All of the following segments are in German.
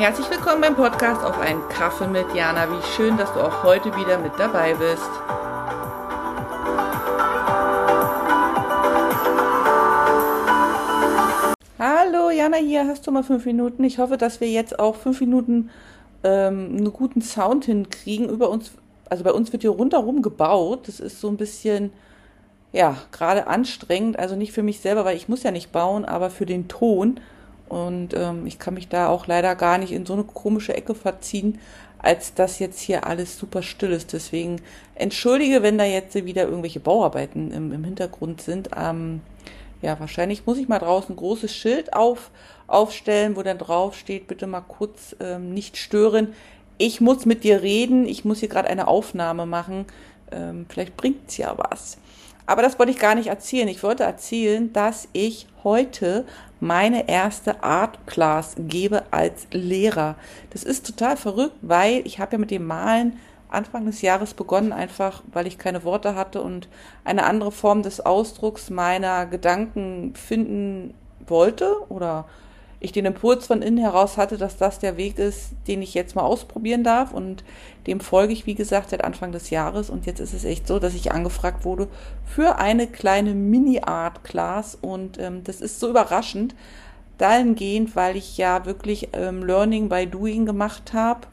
Herzlich willkommen beim Podcast auf einen Kaffee mit Jana. Wie schön, dass du auch heute wieder mit dabei bist. Hallo Jana hier, hast du mal fünf Minuten? Ich hoffe, dass wir jetzt auch fünf Minuten ähm, einen guten Sound hinkriegen. Über uns, also bei uns wird hier rundherum gebaut. Das ist so ein bisschen, ja, gerade anstrengend. Also nicht für mich selber, weil ich muss ja nicht bauen, aber für den Ton. Und ähm, ich kann mich da auch leider gar nicht in so eine komische Ecke verziehen, als dass jetzt hier alles super still ist. Deswegen entschuldige, wenn da jetzt wieder irgendwelche Bauarbeiten im, im Hintergrund sind. Ähm, ja, wahrscheinlich muss ich mal draußen ein großes Schild auf, aufstellen, wo dann drauf steht, bitte mal kurz ähm, nicht stören. Ich muss mit dir reden, ich muss hier gerade eine Aufnahme machen. Ähm, vielleicht bringt's ja was. Aber das wollte ich gar nicht erzählen. Ich wollte erzählen, dass ich heute meine erste Art Class gebe als Lehrer. Das ist total verrückt, weil ich habe ja mit dem Malen Anfang des Jahres begonnen, einfach weil ich keine Worte hatte und eine andere Form des Ausdrucks meiner Gedanken finden wollte oder ich den Impuls von innen heraus hatte, dass das der Weg ist, den ich jetzt mal ausprobieren darf. Und dem folge ich, wie gesagt, seit Anfang des Jahres. Und jetzt ist es echt so, dass ich angefragt wurde für eine kleine Mini-Art-Class. Und ähm, das ist so überraschend, dahingehend, weil ich ja wirklich ähm, Learning by Doing gemacht habe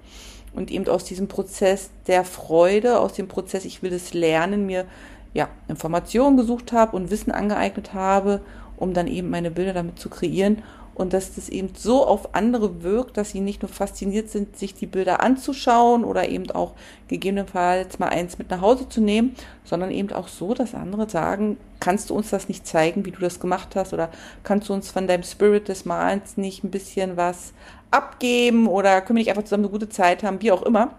und eben aus diesem Prozess der Freude, aus dem Prozess, ich will es lernen, mir ja, Informationen gesucht habe und Wissen angeeignet habe, um dann eben meine Bilder damit zu kreieren und dass das eben so auf andere wirkt, dass sie nicht nur fasziniert sind, sich die Bilder anzuschauen oder eben auch gegebenenfalls mal eins mit nach Hause zu nehmen, sondern eben auch so, dass andere sagen, kannst du uns das nicht zeigen, wie du das gemacht hast? Oder kannst du uns von deinem Spirit des Malens nicht ein bisschen was abgeben? Oder können wir nicht einfach zusammen eine gute Zeit haben, wie auch immer.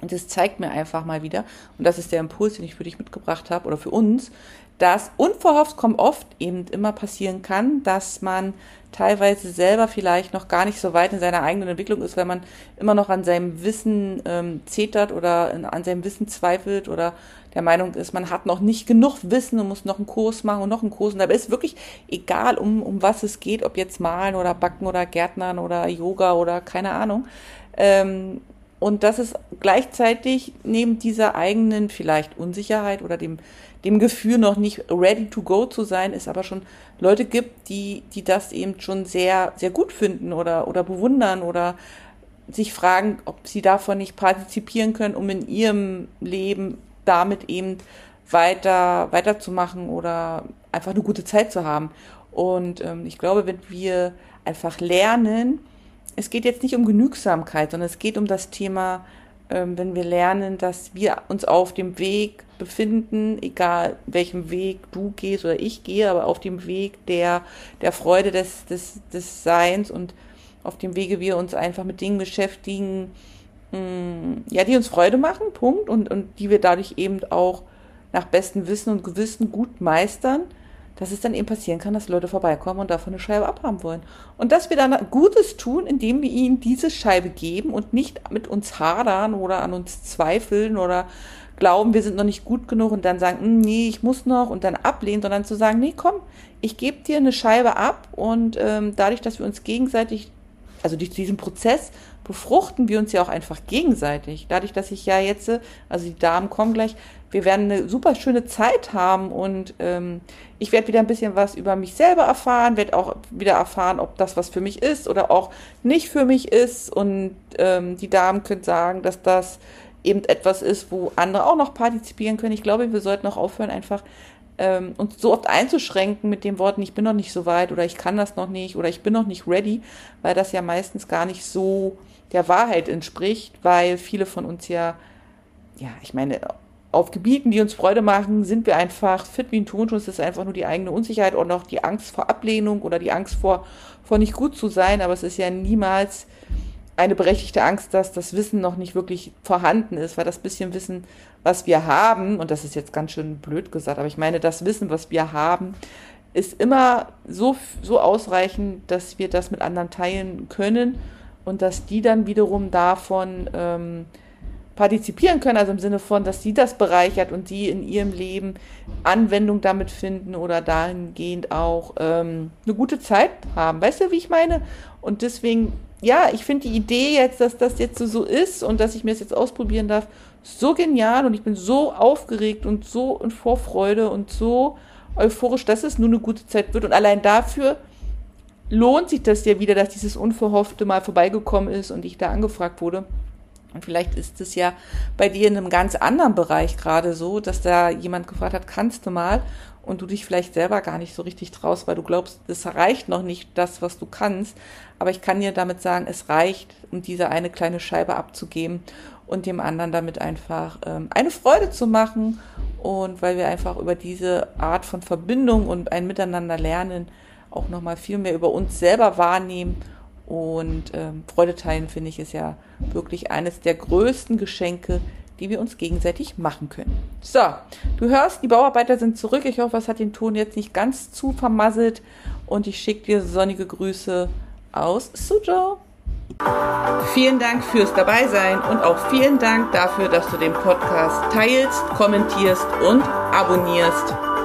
Und das zeigt mir einfach mal wieder, und das ist der Impuls, den ich für dich mitgebracht habe oder für uns, dass unverhofft kommt oft eben immer passieren kann, dass man teilweise selber vielleicht noch gar nicht so weit in seiner eigenen Entwicklung ist, weil man immer noch an seinem Wissen ähm, zetert oder in, an seinem Wissen zweifelt oder der Meinung ist, man hat noch nicht genug Wissen und muss noch einen Kurs machen und noch einen Kurs. Und dabei ist wirklich egal, um, um was es geht, ob jetzt malen oder backen oder Gärtnern oder Yoga oder keine Ahnung. Ähm, und dass es gleichzeitig neben dieser eigenen vielleicht Unsicherheit oder dem, dem Gefühl noch nicht ready to go zu sein, es aber schon Leute gibt, die, die das eben schon sehr, sehr gut finden oder, oder bewundern oder sich fragen, ob sie davon nicht partizipieren können, um in ihrem Leben damit eben weiter, weiterzumachen oder einfach eine gute Zeit zu haben. Und ähm, ich glaube, wenn wir einfach lernen, es geht jetzt nicht um Genügsamkeit, sondern es geht um das Thema, ähm, wenn wir lernen, dass wir uns auf dem Weg befinden, egal welchem Weg du gehst oder ich gehe, aber auf dem Weg der, der Freude des, des, des Seins und auf dem Wege wir uns einfach mit Dingen beschäftigen, mh, mm, ja, die uns Freude machen, Punkt, und, und die wir dadurch eben auch nach bestem Wissen und Gewissen gut meistern, dass es dann eben passieren kann, dass Leute vorbeikommen und davon eine Scheibe abhaben wollen. Und dass wir dann Gutes tun, indem wir ihnen diese Scheibe geben und nicht mit uns hadern oder an uns zweifeln oder glauben, wir sind noch nicht gut genug und dann sagen, hm, nee, ich muss noch und dann ablehnen, sondern zu sagen, nee, komm, ich gebe dir eine Scheibe ab und ähm, dadurch, dass wir uns gegenseitig, also durch diesen Prozess befruchten wir uns ja auch einfach gegenseitig. Dadurch, dass ich ja jetzt, also die Damen kommen gleich, wir werden eine super schöne Zeit haben und ähm, ich werde wieder ein bisschen was über mich selber erfahren, werde auch wieder erfahren, ob das was für mich ist oder auch nicht für mich ist. Und ähm, die Damen können sagen, dass das eben etwas ist, wo andere auch noch partizipieren können. Ich glaube, wir sollten auch aufhören, einfach ähm, uns so oft einzuschränken mit dem Worten, ich bin noch nicht so weit oder ich kann das noch nicht oder ich bin noch nicht ready, weil das ja meistens gar nicht so der Wahrheit entspricht, weil viele von uns ja, ja, ich meine, auf Gebieten, die uns Freude machen, sind wir einfach fit wie ein Tonschuss. Es ist einfach nur die eigene Unsicherheit und auch die Angst vor Ablehnung oder die Angst vor, vor nicht gut zu sein. Aber es ist ja niemals eine berechtigte Angst, dass das Wissen noch nicht wirklich vorhanden ist, weil das bisschen Wissen, was wir haben, und das ist jetzt ganz schön blöd gesagt, aber ich meine, das Wissen, was wir haben, ist immer so, so ausreichend, dass wir das mit anderen teilen können und dass die dann wiederum davon ähm, partizipieren können, also im Sinne von, dass sie das bereichert und die in ihrem Leben Anwendung damit finden oder dahingehend auch ähm, eine gute Zeit haben. Weißt du, wie ich meine? Und deswegen ja, ich finde die Idee jetzt, dass das jetzt so ist und dass ich mir das jetzt ausprobieren darf, so genial und ich bin so aufgeregt und so in Vorfreude und so euphorisch, dass es nur eine gute Zeit wird. Und allein dafür lohnt sich das ja wieder, dass dieses Unverhoffte mal vorbeigekommen ist und ich da angefragt wurde. Und vielleicht ist es ja bei dir in einem ganz anderen Bereich gerade so, dass da jemand gefragt hat, kannst du mal? Und du dich vielleicht selber gar nicht so richtig traust, weil du glaubst, das reicht noch nicht das, was du kannst. Aber ich kann dir damit sagen, es reicht, um diese eine kleine Scheibe abzugeben und dem anderen damit einfach ähm, eine Freude zu machen. Und weil wir einfach über diese Art von Verbindung und ein Miteinander lernen, auch nochmal viel mehr über uns selber wahrnehmen und ähm, Freude teilen, finde ich, ist ja wirklich eines der größten Geschenke, die wir uns gegenseitig machen können. So, du hörst, die Bauarbeiter sind zurück. Ich hoffe, es hat den Ton jetzt nicht ganz zu vermasselt. Und ich schicke dir sonnige Grüße aus Suzhou. Vielen Dank fürs Dabeisein und auch vielen Dank dafür, dass du den Podcast teilst, kommentierst und abonnierst.